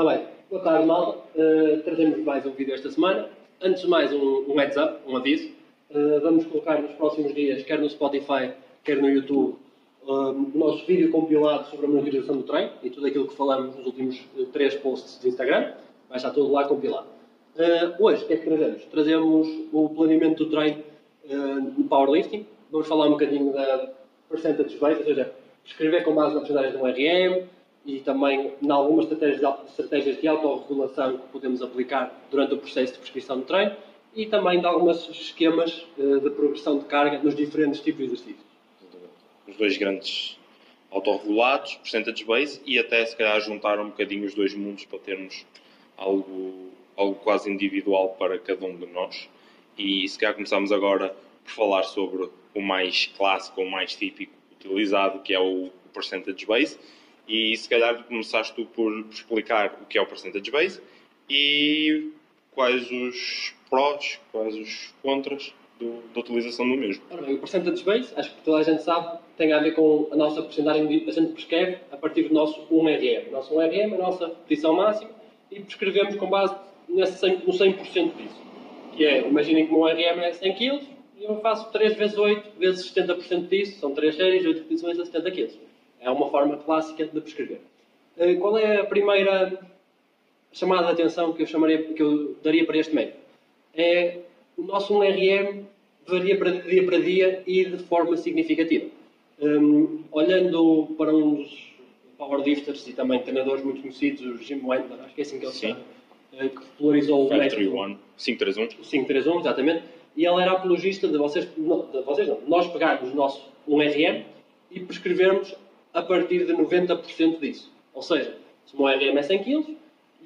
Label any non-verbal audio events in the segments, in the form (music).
Ora bem, boa tarde, malta. Uh, trazemos mais um vídeo esta semana. Antes de mais, um, um heads up, um aviso. Uh, vamos colocar nos próximos dias, quer no Spotify, quer no YouTube, o nosso vídeo compilado sobre a monitorização do trem e tudo aquilo que falamos nos últimos uh, três posts de Instagram. Vai estar tudo lá compilado. Uh, hoje, o que é que trazemos? Trazemos o planeamento do treino no powerlifting. Vamos falar um bocadinho da percentage base, ou seja, escrever com base nas porcentagens do RM, e também em algumas estratégias de, autorregulação que podemos aplicar durante o processo de prescrição de treino e também de alguns esquemas uh, de progressão de carga nos diferentes tipos de exercícios. Os dois grandes autorregulados, percentage base e até se calhar juntar um bocadinho os dois mundos para termos algo, algo quase individual para cada um de nós. E se calhar começamos agora por falar sobre o mais clássico, o mais típico utilizado, que é o percentage base e se calhar começaste tu por explicar o que é o percentage base e quais os prós, quais os contras do, da utilização do mesmo. Ora bem, o percentage base, acho que toda a gente sabe, tem a ver com a nossa porcentagem de a gente prescreve a partir do nosso 1RM. O nosso 1RM é a nossa petição máxima e prescrevemos com base nesse 100, no 100% disso. Que é, imaginem que o meu RM é 100 kg e eu faço 3 vezes 8 vezes 70% disso, são 3 séries, 8 repetições a 70 kg. É uma forma clássica de prescrever. Eh, qual é a primeira chamada de atenção que eu, chamaria, que eu daria para este método? É o nosso 1RM varia para dia para dia e de forma significativa. Um, olhando para um dos powerlifters e também treinadores muito conhecidos, o Jim Wendler, acho que é assim que ele se chama, eh, que popularizou o método 531. 531, exatamente. E ele era apologista de vocês, não, de vocês não, nós pegarmos o nosso 1RM e prescrevermos a partir de 90% disso. Ou seja, se o meu RM é 100 kg,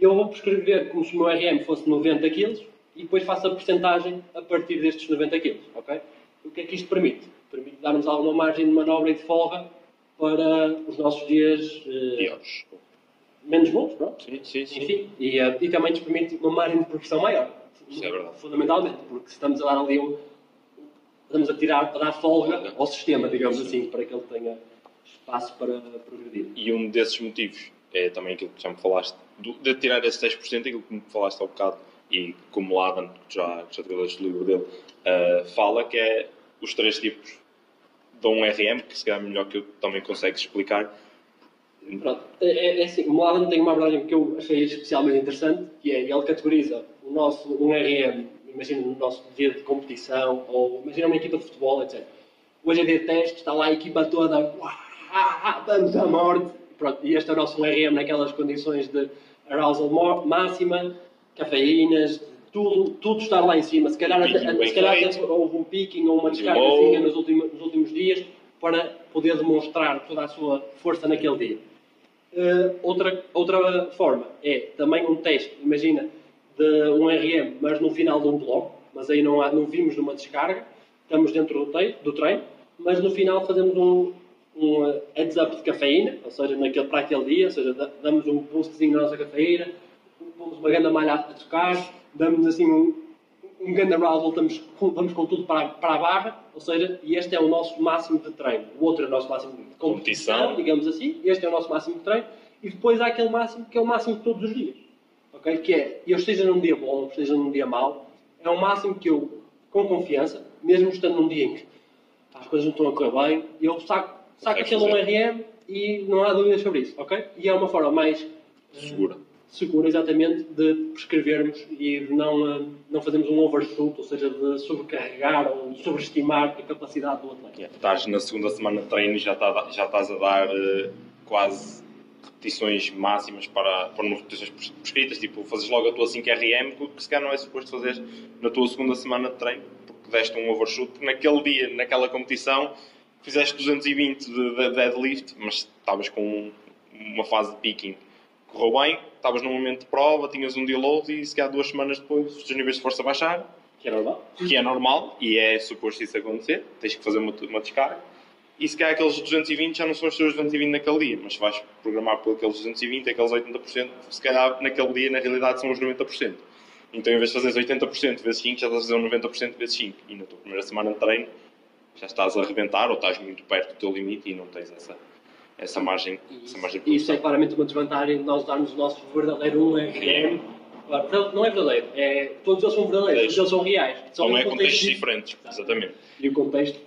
eu vou prescrever como se o meu RM fosse 90 kg e depois faço a porcentagem a partir destes 90 kg. Okay? O que é que isto permite? Permite dar-nos alguma margem de manobra e de folga para os nossos dias uh, menos bons, pronto. Sim, sim, sim. Enfim, e, uh, e, também nos permite uma margem de progressão maior. Isso é verdade. Fundamentalmente, porque estamos a dar ali um. Estamos a tirar, a dar folga ao sistema, digamos assim, para que ele tenha espaço para progredir. E um desses motivos é também aquilo que já me falaste, de tirar esse 10%, aquilo que me falaste há um bocado, e como o Adam, que já, já tive o livro dele, uh, fala, que é os três tipos de um RM, que se calhar melhor que eu também consegue explicar. Pronto, é, é, é assim, o Adam tem uma abordagem que eu achei especialmente interessante, que é, ele categoriza o nosso, um RM, imagina no nosso dia de competição, ou imagina uma equipa de futebol, etc. Hoje é dia de teste, está lá a equipa toda, uau, ah, ah, vamos à morte. Pronto, e este é o nosso RM naquelas condições de arousal máxima, cafeínas, tudo, tudo estar lá em cima. Se calhar, até, se calhar até houve um picking ou uma descarga nos últimos, nos últimos dias para poder demonstrar toda a sua força naquele dia. Uh, outra, outra forma é também um teste, imagina, de um RM, mas no final de um bloco, mas aí não, há, não vimos numa descarga, estamos dentro do, do treino, mas no final fazemos um, um heads up de cafeína, ou seja, naquele, para aquele dia, ou seja, damos um boostzinho na nossa cafeína, pomos uma grande malha a tocar, damos assim um, um grande arousal, vamos, vamos com tudo para, para a barra, ou seja, e este é o nosso máximo de treino. O outro é o nosso máximo de competição, competição. digamos assim, este é o nosso máximo de treino, e depois há aquele máximo que é o máximo de todos os dias. ok? Que é, eu esteja num dia bom, esteja num dia mau, é o máximo que eu, com confiança, mesmo estando num dia em que as coisas não estão a correr bem, eu saco saca aquele um RM e não há dúvidas sobre isso, ok? E é uma forma mais eh, segura, segura exatamente, de prescrevermos e não, uh, não fazermos um overshoot, ou seja, de sobrecarregar ou sobreestimar a capacidade do atleta. Yeah. Estás na segunda semana de treino e já, tá, já estás a dar uh, quase repetições máximas para, para repetições prescritas, tipo, fazes logo a tua 5RM, que se calhar não é suposto fazer na tua segunda semana de treino, porque deste um overshoot, porque naquele dia, naquela competição, fizeste 220 de, de deadlift, mas estavas com uma fase de picking. Correu bem, estavas num momento de prova, tinhas um deload e se calhar duas semanas depois os teus níveis de força baixaram. Que é normal. Que é normal e é suposto isso acontecer. Tens que fazer uma, uma descarga. E se calhar aqueles 220 já não são os teus 220 naquele dia, mas vais programar por aqueles 220, aqueles 80%, se calhar naquele dia na realidade são os 90%. Então em vez de fazeres 80% vezes 5, já estás a fazer um 90% vezes 5. E na tua primeira semana de treino já estás a arrebentar ou estás muito perto do teu limite e não tens essa, essa margem, E essa margem isso, é claramente uma desvantagem de nós darmos o nosso verdadeiro 1RM. Claro, Não é verdadeiro, é, todos eles são verdadeiros, todos eles são reais. Só Não é contextos di- diferentes, exatamente. E o contexto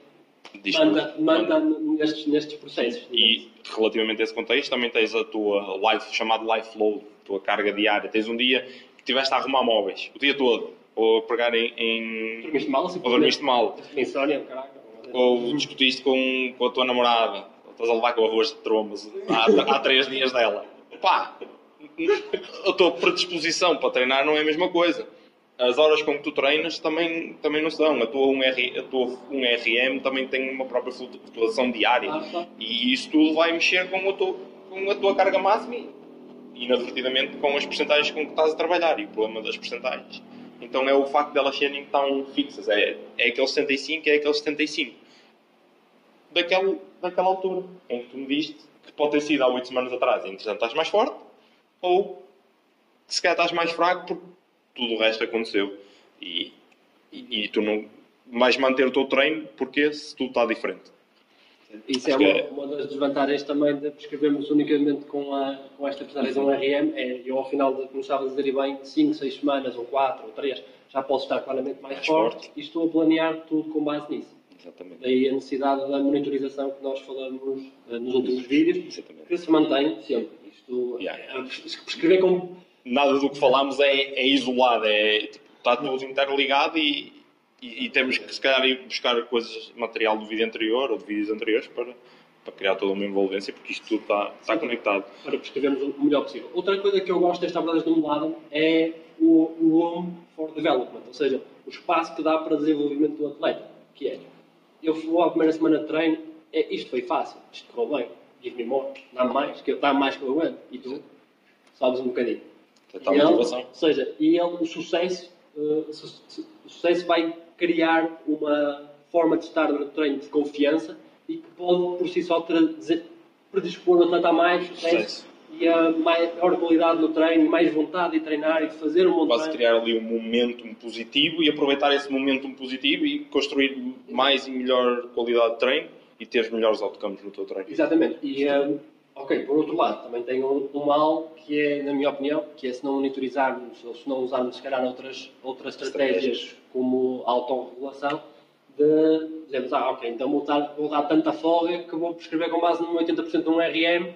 manda, manda nestes, nestes processos. E relativamente a esse contexto, também tens a tua life, chamado life load, a tua carga diária. Tens um dia que estiveste a arrumar móveis, o dia todo, ou a pegar em. em Dormiste mal, ou dormiste mal, Insónia, caraca. Ou discutiste com, com a tua namorada, ou estás a levar com arroz de trombas há, há três dias dela. Pá, a tua predisposição para treinar não é a mesma coisa. As horas com que tu treinas também, também não. A tua 1R, a tua 1RM também tem uma própria flutuação diária. Ah, tá. E isso tudo vai mexer com a tua, com a tua carga máxima e, inadvertidamente, com as percentagens com que estás a trabalhar. E o problema das percentagens. Então é o facto de elas serem tão fixas. É, é aquele 75, é aquele 75. Daquela, daquela altura em que tu me diste que pode ter sido há 8 semanas atrás. Entretanto, estás mais forte. Ou se calhar estás mais fraco porque tudo o resto aconteceu. E, e, e tu não vais manter o teu treino porque se tudo está diferente. Isso é Acho uma, é- uma das desvantagens também de prescrevermos unicamente com, a, com esta personagem um RM. É, eu, ao final de, como estavas a dizer bem, 5, 6 semanas, ou 4, ou 3, já posso estar claramente mais, Mais forte, forte. e estou a planear tudo com base nisso. Exatamente. Daí a necessidade da monitorização que nós falamos eh, nos últimos vídeos, Exatamente. que se mantém sempre. Isto, Yeah, eh, pres- prescrever como Nada do que falamos é, é isolado, é, tipo, está tudo interligado e, e, e temos que se calhar ir buscar coisas, material do vídeo anterior ou de vídeos anteriores para, para criar toda uma envolvência, porque isto tudo está, está conectado. para prescrevermos o melhor possível. Outra coisa que eu gosto desta abordagem do lado é o room for development, ou seja, o espaço que dá para desenvolvimento do atleta, que é, eu vou à primeira semana de treino, é, isto foi fácil, isto correu bem, give me more, dá mais, que eu- dá mais que eu aguento, e tu sabes um bocadinho. Está E a ele, motivação. ou seja, e ele, o sucesso, eh, su- su- o sucesso vai criar uma forma de estar no treino de confiança e que pode por si só predispor o atleta a mais sucesso, e a maior qualidade no treino, mais vontade de treinar e de fazer um bom Quase criar ali um momentum positivo e aproveitar esse momentum positivo e construir mais e melhor qualidade de treino e ter melhores outcomes no teu treino. Exatamente. E, eh, ok, por outro lado, também tem um, um mal que é, na minha opinião, que é se não monitorizarmos ou se não usarmos, se calhar, outras, outras estratégias, Estratégias. como a autorregulação, de dizermos, ah, ok, então vou dar, vou dar tanta folga que vou prescrever com base num 80% de um RM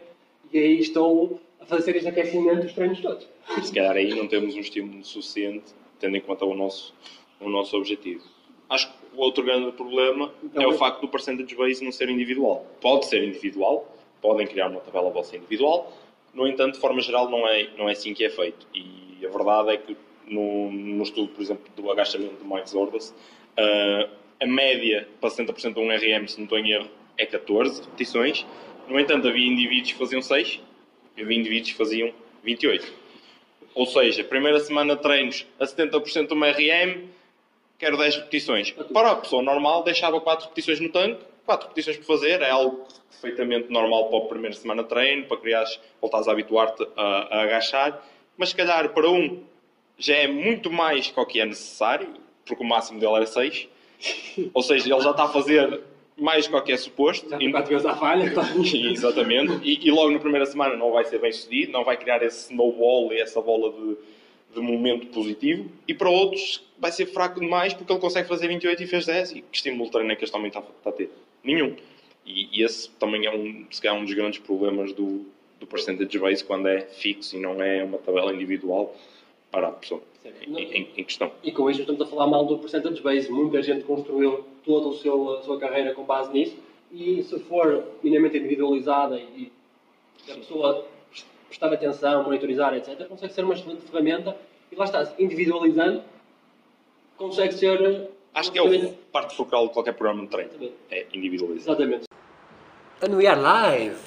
e aí estou a fazer séries de aquecimento dos treinos todos. Se calhar aí não temos um estímulo suficiente, tendo em conta o nosso, o nosso objetivo. Acho que o outro grande problema Então, é o facto do percentage base não ser individual. Pode ser individual, podem criar uma tabela vossa individual, no entanto, de forma geral, não é, não é assim que é feito. E a verdade é que no, no estudo, por exemplo, do agachamento do Mike Zordas, ah, a média para 60% de um RM, se não estou em erro, é 14 repetições. No entanto, havia indivíduos que faziam 6 e havia indivíduos que faziam 28. Ou seja, primeira semana de treinos a 70% de uma RM, quero 10 repetições. Para a pessoa normal, deixava 4 repetições no tanque, 4 repetições por fazer, é algo perfeitamente normal para a primeira semana de treino, para criares, voltares a habituar-te a, a agachar, mas se calhar para um já é muito mais que o que é necessário, porque o máximo dele era 6, (laughs) ou seja, ele já está a fazer mais do que é suposto, Já e- quatro vezes à falha, então. (laughs) Exatamente. E, e logo na primeira semana não vai ser bem sucedido, não vai criar esse snowball e essa bola de, de momento positivo. E para outros vai ser fraco demais porque ele consegue fazer 28 e fez 10. E que estímulo de treino é que este homem está, está a ter? Nenhum. E, e esse também é um, se calhar, um dos grandes problemas do, do percentage base quando é fixo e não é uma tabela individual para a pessoa em, em- em questão. E com isto estamos a falar mal do percentage base. Muita gente construiu toda o seu, a sua carreira com base nisso. E se for minimamente individualizada e a pessoa prestar atenção, monitorizar, etc., consegue ser uma excelente ferramenta. E lá está, individualizando, consegue ser. Acho que é a parte focal de qualquer programa de treino. Exatamente. É individualizar. Exatamente. And we are live!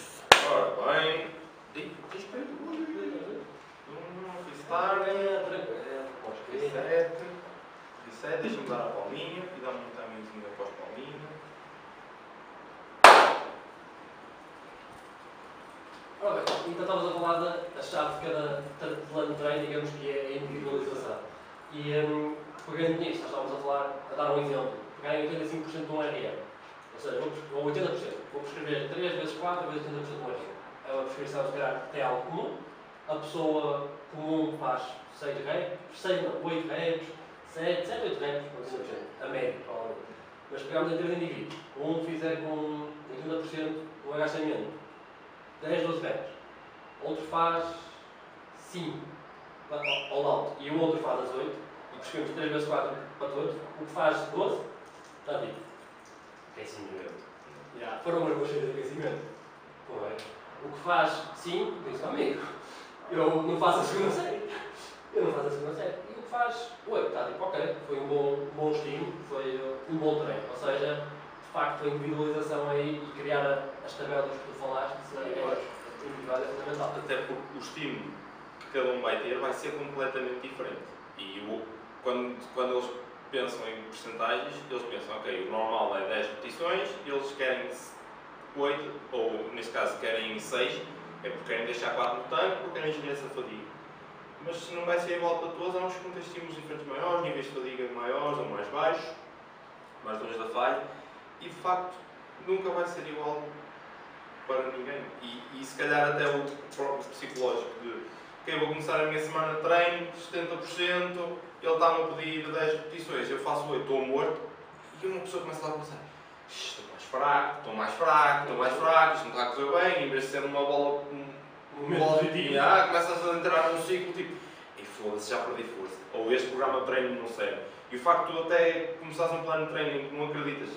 Ora bem. Respeito. Freestyle. Reset. Reset. Deixa-me dar a palminha e dá-me um timingzinho após palminha. Ora bem, então estavas a falar da, chave de cada, cada plano de treino, digamos que é a individualização. E um, pegando nisso, nós estávamos a falar, a dar um exemplo, pegarem 85% de um RM. Ou seja, vou, vou 80%. Vou prescrever 3 vezes 4 vezes 80% de um RN. É uma prescrição, se calhar, que tem algo comum. A pessoa comum faz 6 reps, 6 não, 8 reps, 7, 7, 8 reps, a média, provavelmente. Mas pegamos em 3 indivíduos. Um fizer com 80% um agachamento, 10, 12 reps. Outro faz 5 ao alto e o outro faz as 8. E prescrevemos 3 vezes 4 para todos. O que faz 12, está vivo. Aquecimento. Yeah. Foram umas boas de aquecimento. Foi. O que faz 5, diz amigo. Eu não faço a segunda série. Eu não faço a segunda série. E o que faz 8, está tipo, ok, foi um bom, um bom estímulo, foi uh, um bom treino. Ou seja, de facto, a individualização aí e criar as tabelas que tu falaste, é, é individual é fundamental. Até porque o estímulo que cada um vai ter vai ser completamente diferente. E o, quando, quando eles pensam em porcentagens, eles pensam, ok, o normal é 10 repetições, eles querem 8, ou neste caso querem 6, é porque querem deixar 4 no tanque, porque querem gerir essa fadiga. Mas não vai ser igual para todos, há uns que têm estímulos diferentes maiores, níveis de fadiga maiores ou mais baixos, mais longe da falha, e de facto nunca vai ser igual para ninguém. E, e se calhar até o psicológico de ok, vou começar a minha semana de treino, 70%, ele está-me a pedir 10 repetições, eu faço 8, estou morto, e uma pessoa começa lá a pensar, estou mais fraco, estou mais fraco, estou mais fraco, isto não está a correr bem, em vez de ser uma bola, um, uma bola de ah, começas a entrar num ciclo tipo, e foda-se, já perdi força, ou este programa de treino não serve. E o facto de tu até começares um plano de treino em que não acreditas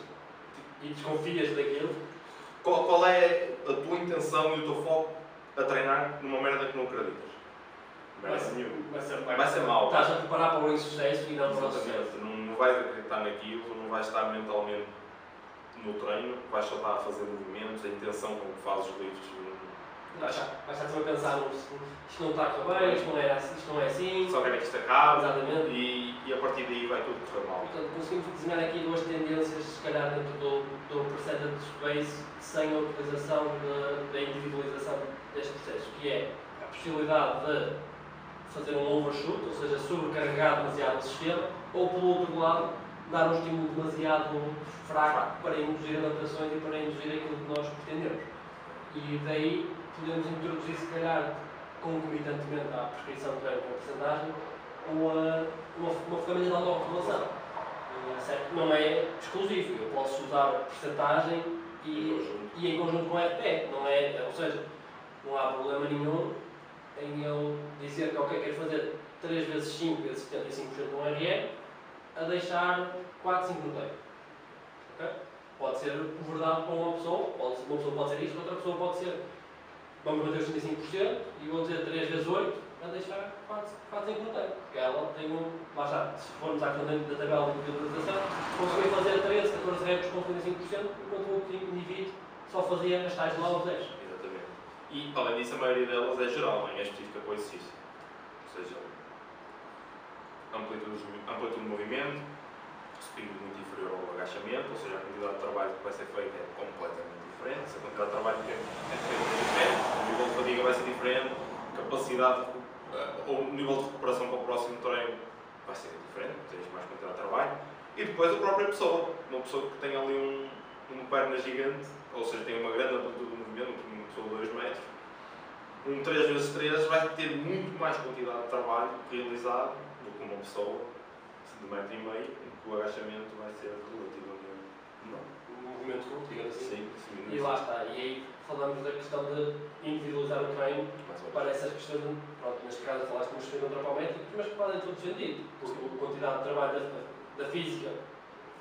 e desconfias daquilo, qual, qual é a tua intenção e o teu foco a treinar numa merda que não acreditas? Vai ser, vai ser, Vai ser mau. Estás a preparar para o insucesso e não para o sucesso. Não, não vais acreditar naquilo, não vais estar mentalmente no treino, vais só estar a fazer movimentos, a intenção com que fazes os lifts. Vais estar sempre a pensar, no- isto não está a correr bem, isto não é assim, isto não é assim. Só querem que isto acabe Exatamente. e, e a partir daí vai tudo correr mal. Portanto, conseguimos desenhar aqui duas tendências, se calhar, dentro do, do percentage space, sem a utilização da individualização deste processo, que é a possibilidade de fazer um overshoot, ou seja, sobrecarregar demasiado o sistema, ou, pelo outro lado, dar um estímulo demasiado fraco para induzir adaptações e para induzir aquilo que nós pretendemos. E daí podemos introduzir, se calhar, concomitantemente à prescrição de treino com porcentagem, uma, uma, uma ferramenta de autorregulação. Eh? Não é exclusivo, eu posso usar porcentagem e, e em conjunto com RP, não é, ou seja, não há problema nenhum em eu dizer que ok, quero fazer 3 vezes 5 vezes 75% de um RE a deixar 4, 5 no tempo. Ok? Pode ser verdade para uma pessoa, pode, uma pessoa pode ser isto, outra pessoa pode ser vamos manter os 75% e vou dizer 3 vezes 8 a deixar 4, 4 5 no tempo. Porque ela tem um. Lá está, se formos à questão da tabela de utilização, consegui fazer 13, 14 reps com 75%, enquanto o outro indivíduo só fazia as tais lá aos 10. E, além disso, a maioria delas é geral, não é específica para o exercício. Ou seja, amplitude, de- amplitude de movimento, spin muito inferior ao agachamento, ou seja, a quantidade de trabalho que vai ser feita é completamente diferente. Se a quantidade de trabalho que é é feita é diferente, o nível de fadiga vai ser diferente, capacidade de, eh, ou nível de recuperação para o próximo treino vai ser diferente, tens mais quantidade de trabalho. E depois a própria pessoa, uma pessoa que tem ali um, uma perna gigante, ou seja, tem uma grande amplitude de movimento, de 2 metros, um 3x3 vai ter muito mais quantidade de trabalho realizado do que uma pessoa de metro e meio, em que o agachamento vai ser relativamente menor. Um movimento curto, digamos assim. Sim, sim, E lá está, e aí falamos da questão de individualizar o treino. Ou para essas questões, de- pronto, neste caso falaste nos treinos antropométricos, mas que podem todos sentido, porque a quantidade de trabalho da, da física,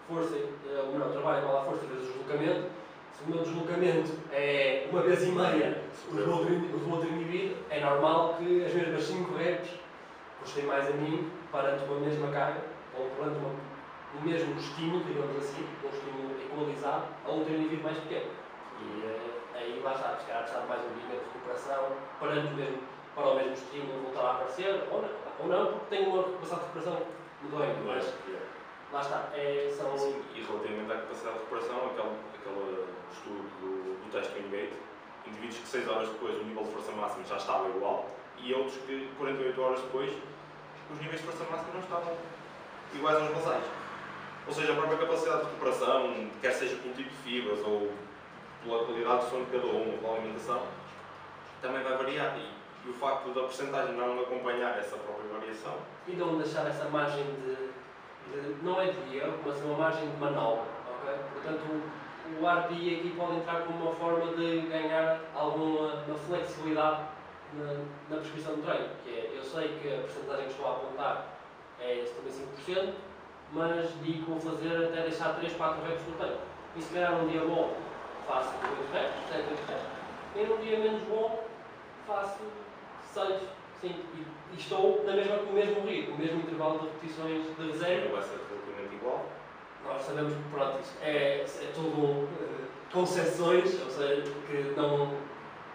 força, eh, o meu trabalho igual à força vezes o deslocamento, o meu deslocamento é uma vez e meia o do outro, o indivíduo, é normal que as mesmas 5 reps custem mais a mim perante uma mesma carga, ou perante uma, o mesmo estímulo, digamos assim, um estímulo equalizado, a outro indivíduo mais pequeno. E eh, aí lá está, se calhar mais um dia de recuperação, parando mesmo para o mesmo estímulo voltar a aparecer, ou não, ou não porque tem uma capacidade de recuperação medonha, mas lá está, é, são... Sim, e relativamente à capacidade de recuperação, aquele, aquele estudo do, do teste Wingate, indivíduos que 6 horas depois o nível de força máxima já estava igual e outros que 48 horas depois os níveis de força máxima não estavam iguais aos basais. Ou seja, a própria capacidade de recuperação, quer seja pelo tipo de fibras ou pela qualidade de sono de cada um, ou pela alimentação, também vai variar. E, e o facto da porcentagem não acompanhar essa própria variação. E não deixar essa margem de, de não é de erro, mas uma margem de manobra. ok? Portanto, o, RPI aqui pode entrar como uma forma de ganhar alguma uma flexibilidade na, na prescrição do treino. Que é, eu sei que a porcentagem que estou a apontar é 75%, mas digo vou fazer até deixar 3, 4 reps no treino. E se calhar um dia bom faço 8 reps, 7, 8 reps. E num dia menos bom faço 6, 5. E, e estou na mesma, com o mesmo ritmo, o mesmo intervalo de repetições de reserva. Vai ser relativamente igual. Nós sabemos que pronto, é, é tudo uh, concepções, ou seja, que, não,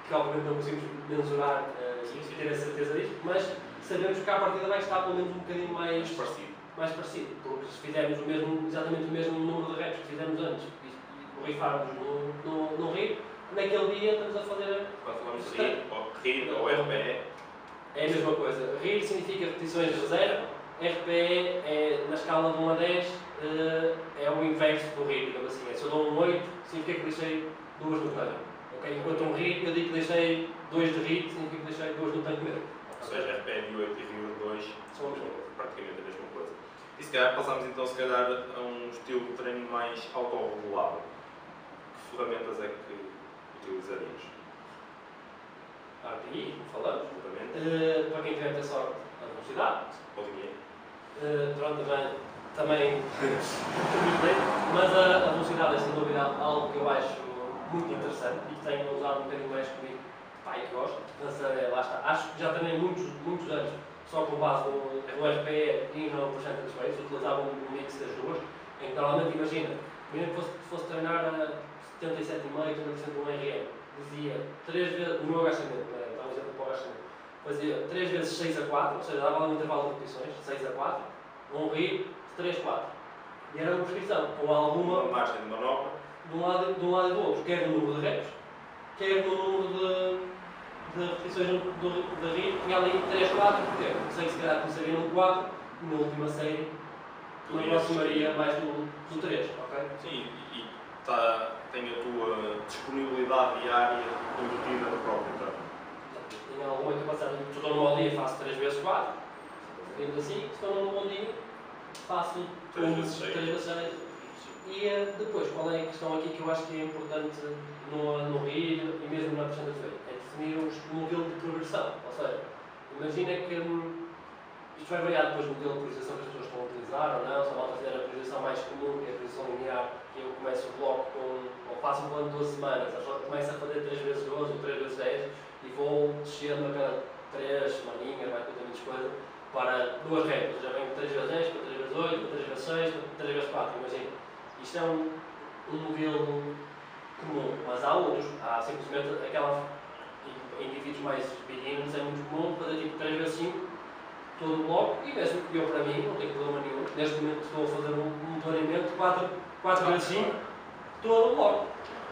que obviamente não conseguimos mensurar uh, e ter a certeza disto, mas sabemos que à partida vai estar pelo menos um bocadinho mais, Mais parecido. mais parecido, porque se fizermos o mesmo, exatamente o mesmo número de reps que fizemos antes e, e borrifarmos no, no, no rir, naquele dia estamos a fazer Quando falamos de RIR, ou RIR ou RPE, é a mesma coisa. RIR significa repetições de reserva, RPE é na escala de 1 a 10 eh, é o inverso do RIR, digamos assim. É, se eu dou um 8, significa que deixei duas no tanque. ok? Enquanto um RIR, eu digo que deixei 2 de RIR, significa que deixei duas no tanque mesmo. ou seja, RPE de 8 e RIR de 2 São a praticamente a mesma coisa. E se calhar passamos então se calhar a um estilo de treino mais autorregulado. Que ferramentas é que utilizaríamos? RPI, como falamos. Eh, para quem tiver ter sorte, a velocidade. Ou dinheiro? Uh, pronto, também, também mas a, a velocidade é sem dúvida algo que eu acho muito interessante e que tenho usado um bocadinho mais comigo, e que gosto. Mas, eh, lá está. Acho que já treinei muitos, muitos anos só com base no, no RPE e no Percentage Base, utilizava um mix das duas, em que normalmente, imagina, mesmo que fosse, fosse treinar a 77,5%, 80% do RM, dizia 3 vezes, no meu agachamento, né, estava a exemplo para o agachamento, fazia 3 vezes 6 a 4, ou seja, dava um intervalo de repetições, 6 a 4, um rir, 3 a 4. E era uma prescrição, com alguma, Uma margem de manobra. de um lado, de um lado e do outro, quer no número de reps, quer no número de, de repetições da RIR, tinha ali 3, 4, porque sei que se calhar começaria no 4, na última série, Podias- aproximaria mais do, do 3, ok? Sim, e, tá, tem a tua disponibilidade diária embutida no próprio treino. Tenho alguma capacidade, estou num bom dia faço 3 vezes 4, fazendo assim, estou num bom dia faço Três vezes seis. 3 vezes 6. E eh, depois, qual é a questão aqui que eu acho que é importante no, no RIR e mesmo na da feira? É definir o modelo de progressão. Ou seja, imagina que hum, isto vai variar depois do modelo de progressão que as pessoas estão a utilizar ou não, se a malta fizer a progressão mais comum, que é a progressão linear, que eu começo o bloco com, ou faço um plano de 12 semanas, pessoa começa a fazer 3 vezes 12 ou 3 vezes 10 e vou descendo a cada 3 semaninhas, vai ter muitas coisas, para duas repas. Já venho 3 vezes 10, para 3 vezes 8, para 3 vezes 6, para 3 vezes 4, imagina. Isto é um, um modelo comum, mas há outros. Há simplesmente aquela. Indivíduos mais beginners é muito comum fazer tipo 3 vezes 5 todo o bloco e mesmo eu para mim não tenho problema nenhum. Neste momento estou a fazer um, planeamento 4, 4 vezes 5 todo o bloco.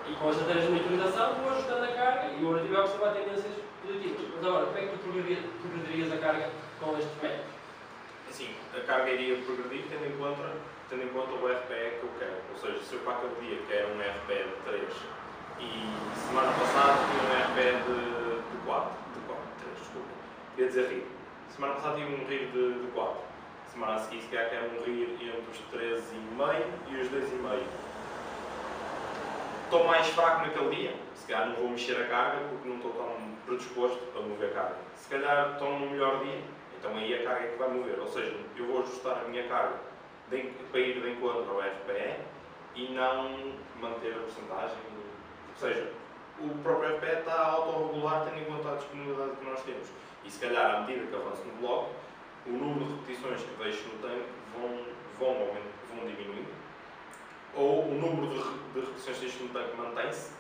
E com esta tarefa de monitorização vou ajustando a carga e o objetivo é observar tendências positivas. Mas agora, como é que tu progrediria- progredirias a carga com estes métodos? Assim, a carga iria progredir tendo em conta, tendo em conta o RPE que eu quero. Ou seja, se eu para aquele dia quero um RPE de 3 e semana passada tinha um RPE de, de 4, de 4, 3, desculpa, queria dizer RIR. Semana passada tinha um RIR de, de 4. Semana a seguir, se calhar, quero um RIR entre os 13,5 e os 2,5. Estou mais fraco naquele dia, se calhar não vou mexer a carga porque não estou tão predisposto a mover carga. Se calhar estou num melhor dia, então aí a carga é que vai mover. Ou seja, eu vou ajustar a minha carga de, para ir de encontro ao RPE e não manter a porcentagem. Ou seja, o próprio RPE está a autorregular tendo em conta a disponibilidade que nós temos. E se calhar, à medida que avanço no bloco, o número de repetições que deixo no tanque vão, vão, vão diminuindo. Ou o número de, de repetições que deixo no tanque mantém-se,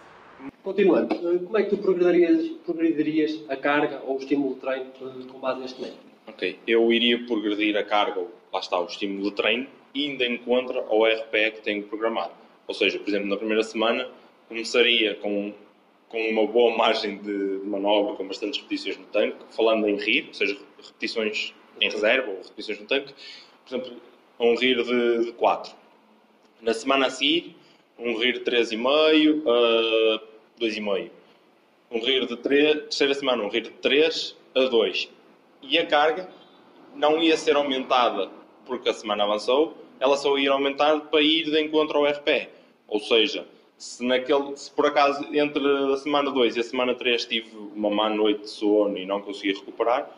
Continuando, eh, como é que tu progredirias, progredirias a carga ou o estímulo de treino eh, com base neste método? Ok, eu iria progredir a carga, lá está, o estímulo de treino, indo em contra ao RPE que tenho programado. Ou seja, por exemplo, na primeira semana começaria com, com uma boa margem de, manobra, com bastantes repetições no tanque, falando em RIR, ou seja, repetições em reserva ou repetições no tanque, por exemplo, um RIR de, de 4. Na semana a seguir, um rir de 3,5 a 2,5. Um rir de 3, terceira semana, um rir de 3 a 2. E a carga não ia ser aumentada porque a semana avançou, ela só ia aumentar para ir de encontro ao RPE. Ou seja, se, naquele, se por acaso entre a semana 2 e a semana 3 tive uma má noite de sono e não consegui recuperar,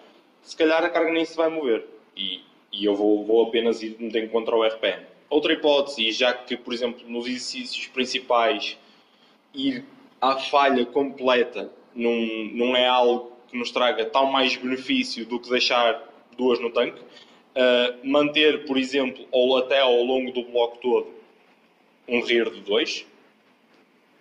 se calhar a carga nem se vai mover. E, e eu vou, vou apenas ir de encontro ao RPE. Outra hipótese, já que, por exemplo, nos exercícios principais, ir à falha completa não, não é algo que nos traga tão mais benefício do que deixar duas no tanque. Uh, manter, por exemplo, ou até ao longo do bloco todo, um RIR de 2.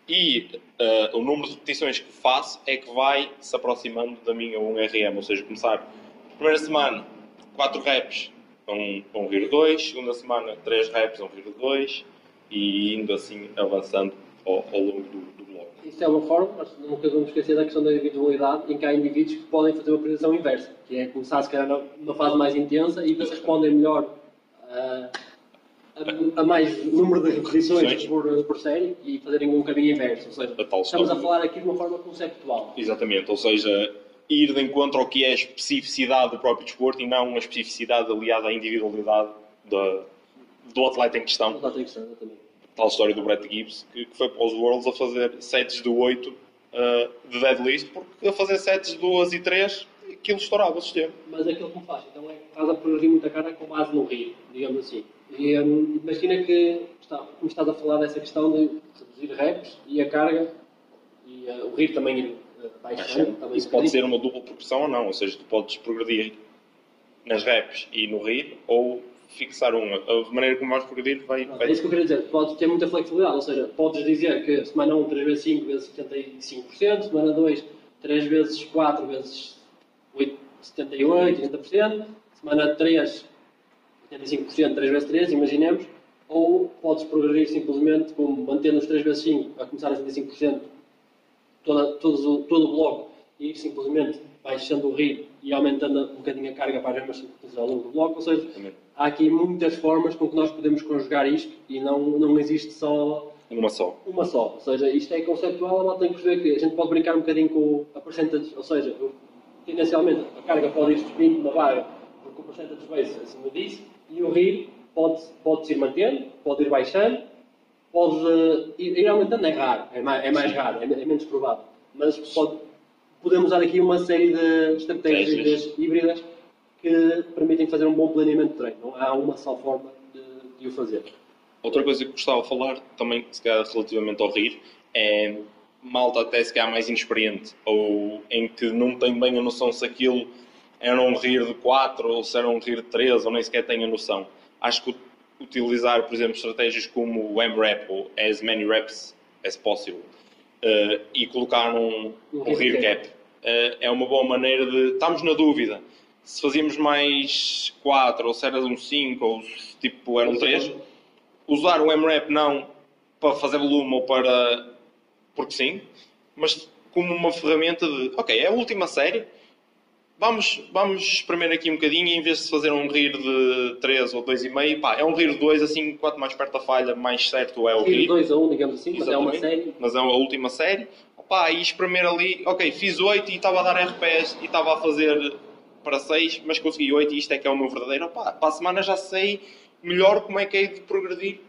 E uh, o número de repetições que faço é que vai se aproximando da minha 1RM. Ou seja, começar primeira semana, 4 reps um, um RIR 2, segunda semana 3 reps, um RIR 2 e indo assim avançando ao, ao longo do, Isso é uma forma, mas nunca vamos esquecer da questão da individualidade, em que há indivíduos que podem fazer uma priorização inversa, que é começar se calhar numa fase mais intensa e depois respondem melhor uh, a, a, mais número de repetições por, por série e fazerem um caminho inverso. Ou seja, a estamos a falar aqui de uma forma conceptual. Exatamente, ou seja, ir de encontro ao que é a especificidade do próprio desporto e não a especificidade aliada à individualidade do, do atleta em questão. Atleta em questão, exatamente. Tal história do Brett Gibbs, que, que foi para os Worlds a fazer sets do 8 uh, de deadlift, porque a fazer sets de 2 e 3 aquilo estourava o sistema. Mas aquilo que me faz, então é que estás a progredir muita cara com base no rio, digamos assim. E um, imagina que, está, como estás a falar dessa questão de reduzir reps e a carga, e uh, o rio também ir baixando. Isso pode ser uma dupla progressão ou não, ou seja, tu podes progredir nas reps e no RIR, ou fixar uma. A maneira como vais progredir vai, vai... É isso que eu queria dizer. Podes ter muita flexibilidade, ou seja, podes dizer que semana 1, 3 vezes 5 vezes 75%, semana 2, 3 vezes 4 vezes 8, 78, 80%, semana 3, 85%, 3 vezes 3, imaginemos, ou podes progredir simplesmente como mantendo os 3 vezes 5 a começar a 75% toda, todo, todo o bloco e simplesmente baixando o ritmo e aumentando um bocadinho a carga para as mesmas ao longo do bloco. Ou seja, há aqui muitas formas com que nós podemos conjugar isto e não, não existe só uma só. Uma só. Ou seja, isto é conceptual, ela tem que perceber que a gente pode brincar um bocadinho com a percentage, ou seja, tendencialmente a carga pode ir subindo na barra porque o percentage base acima disso e o RIR pode, pode ir mantendo, pode ir baixando pode uh, ir aumentando, é raro, é mais, é mais raro, é, é, menos provável. Mas pode, podemos usar aqui uma série de estratégias híbridas que permitem fazer um bom planeamento de treino. Não há uma só forma de, de o fazer. Outra coisa que gostava de falar, também se calhar relativamente ao RIR, é malta até se calhar mais inexperiente, ou em que não tem bem a noção se aquilo era um RIR de 4 ou se era um RIR de 3, ou nem sequer tem a noção. Acho que utilizar, por exemplo, estratégias como o MRAP ou As Many Reps as Possible uh, e colocar um, um rear cap uh, é uma boa maneira de. Estamos na dúvida se fazíamos mais 4 ou se era um 5 ou se tipo eram 3. Usar o MRAP não para fazer volume ou para. porque sim, mas como uma ferramenta de. Ok, é a última série vamos, vamos espremer aqui um bocadinho e em vez de fazer um rir de 3 ou 2,5, pá, é um rir de 2, assim, quanto mais perto da falha, mais certo é o rir. Rir 2 a 1, digamos assim, mas é uma série. Mas é a última série. Pá, e espremer ali, ok, fiz 8 e estava a dar RPS e estava a fazer para 6, mas consegui 8 e isto é que é o meu verdadeiro. Pá, para a semana já sei melhor como é que é de progredir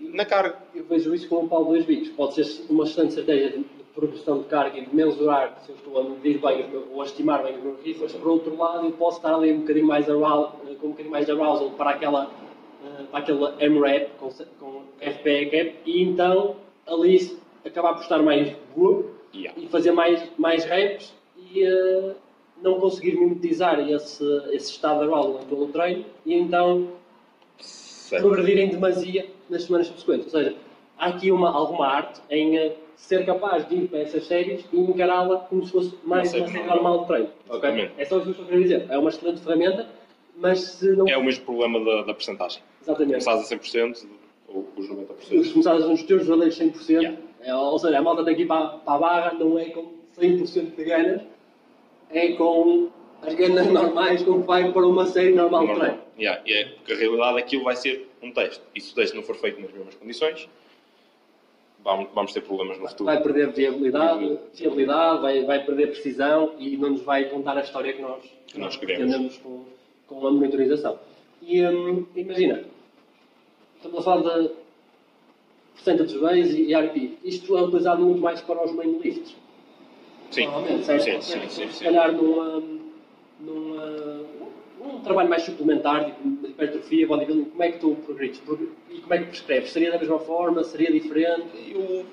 na carga. Eu vejo isso como um pau de dois bicos. Pode ser uma excelente estratégia progressão de carga e de mensurar se eu estou a medir bem ou a estimar bem os meus rifles, por outro lado eu posso estar ali um bocadinho mais arousal, com um bocadinho mais de arousal para aquela eh, para aquela M-Rap com, com FPE cap e então ali acabar por estar mais boa yeah. e fazer mais, mais reps e uh, não conseguir mimetizar esse, esse estado arousal em todo o treino e então progredir em demasia nas semanas subsequentes. Ou seja, há aqui uma, alguma arte em uh, ser capaz de ir para essas séries e encará-la como se fosse mais uma série normal de treino. Okay? É só isso que eu quero dizer. É uma excelente ferramenta, mas se não. É o mesmo problema da, da porcentagem. Exatamente. Começares a 100% ou os 90%. Se começares nos teus verdadeiros 100%, yeah. é, ou seja, a malta daqui para, para a barra não é com 100% de ganas, é com às ganhas normais como vai para uma série normal de treino. Normal. Yeah, e é, porque a realidade aquilo vai ser um teste. E se o teste não for feito nas mesmas condições, vamos, vamos ter problemas no futuro. Vai perder viabilidade, fiabilidade vai, vai perder precisão e não nos vai contar a história que nós, Que nós queremos. com, com a monitorização. E hum, imagina, estamos a falar de percentage base e RP. Isto é utilizado muito mais para os main lifts. Sim, Normalmente, certo? sim, sim, sim, Se calhar numa, numa, num trabalho mais suplementar, tipo hipertrofia, bodybuilding, como é que tu progredes? Progr- E como é que prescreves? Seria da mesma forma? Seria diferente? Eu,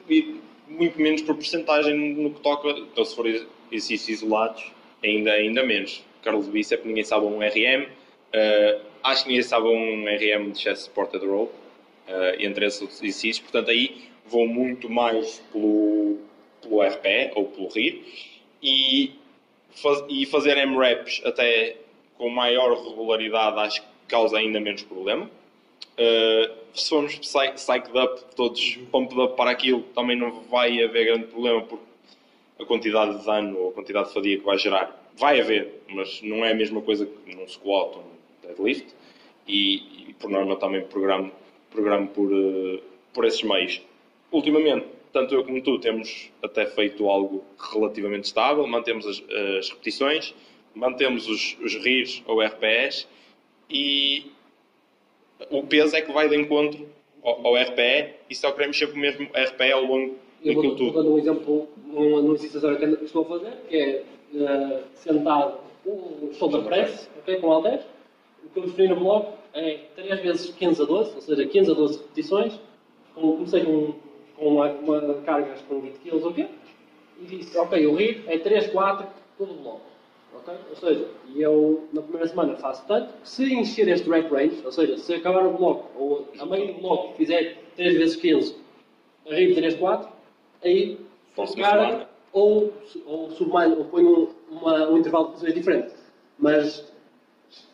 muito menos por porcentagem no que toca, então se for exercícios isolados, ainda, ainda menos. Carlos de bíceps, ninguém sabe um RM. eh, acho que ninguém sabe um RM de chest supported row, eh, entre esses exercícios. Portanto, aí vou muito mais pelo, pelo RPE ou pelo RIR. E, faz, e fazer M-reps até com maior regularidade acho que causa ainda menos problema. Uh, se formos psych- psyched up, todos pumped up para aquilo, também não vai haver grande problema porque a quantidade de dano ou a quantidade de fadiga que vai gerar vai haver, mas não é a mesma coisa que num squat ou num deadlift e, e por norma também programo, programo por, uh, por esses meios. Ultimamente, tanto eu como tu temos até feito algo relativamente estável, mantemos as, as repetições, mantemos os, os RIRs ou RPS e o peso é que vai de encontro ao, ao RPE e só queremos sempre o mesmo RPE ao longo Eu daquilo vou, vou tudo. dar um exemplo num exercício que estou a fazer, que é eh, sentado um shoulder press, ok, com halteres. O que eu defini no bloco é 3 vezes 15 a 12, ou seja, 15 a 12 repetições. Com, comecei com, com uma, uma carga com 20 kg ou quê? E disse, ok, o RIR é 3, 4, todo o bloco. ok? Ou seja, e eu na primeira semana faço tanto, se encher este rep range, ou seja, se acabar o bloco, ou a meio do bloco fizer 3 vezes 15, a RIR 3, 4, aí carga, ou, ou submalho, ou põe um, uma- um intervalo de posições diferente. Mas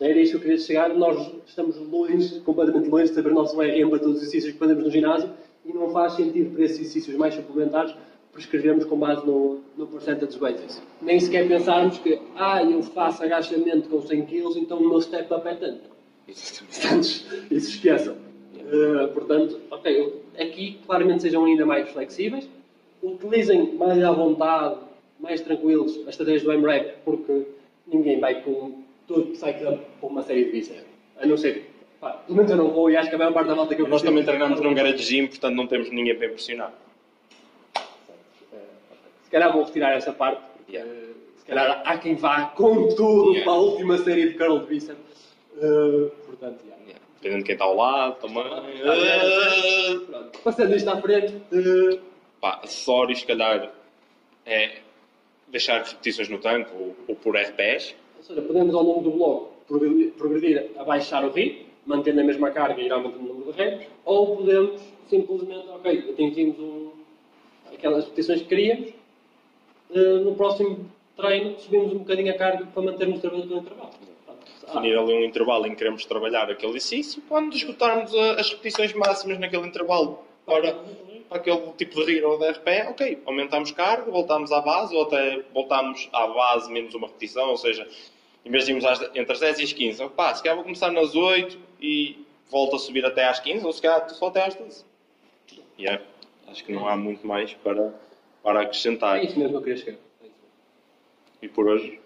era isso que eu queria chegar. Nós estamos longe, completamente longe de saber o nosso RM para todos os exercícios que fazemos no ginásio e não faz sentido para esses exercícios mais suplementares prescrevermos com base no, no percentage basis. Nem sequer pensarmos que, ah, eu faço agachamento com 100 kg, então o meu step up é tanto. Portanto, isso esqueçam. Uh, portanto, ok, aqui claramente sejam ainda mais flexíveis, utilizem mais à vontade, mais tranquilos as estratégias do MRAP, porque ninguém vai com todo psyched up para uma série de bíceps. A não ser, pá, pelo menos eu não vou e acho que a maior parte da malta que eu Nós também treinamos num garage gym, portanto não temos ninguém para impressionar. Se calhar vou retirar essa parte, Yeah. eh, se calhar há quem vá com tudo Yeah. para a última série de curl de. Uh, portanto, yeah. Dependendo de quem está ao lado também. Ah, Pronto. Passando isto à frente, uh, Pá, acessórios, se calhar, é deixar repetições no tanque ou, ou por RPS. ou seja, podemos ao longo do bloco progredir a baixar o ritmo, mantendo a mesma carga e ir aumentando o número de reps, ou podemos simplesmente, ok, atingimos um, aquelas repetições que queríamos, uh, no próximo treino subimos um bocadinho a carga para mantermos o trabalho do intervalo. Definir ali um intervalo em que queremos trabalhar aquele exercício. Quando esgotarmos a- as repetições máximas naquele intervalo para, para aquele tipo de RIR ou de RPE, ok, aumentamos carga, voltamos à base ou até voltamos à base menos uma repetição, ou seja, em vez de irmos às, entre as 10 e as 15, opá, se calhar vou começar nas 8 e volto a subir até às 15 ou se calhar só até às 12. Yeah. Acho que não há muito mais para, para acrescentar. É isso mesmo que eu queria chegar. É. E por hoje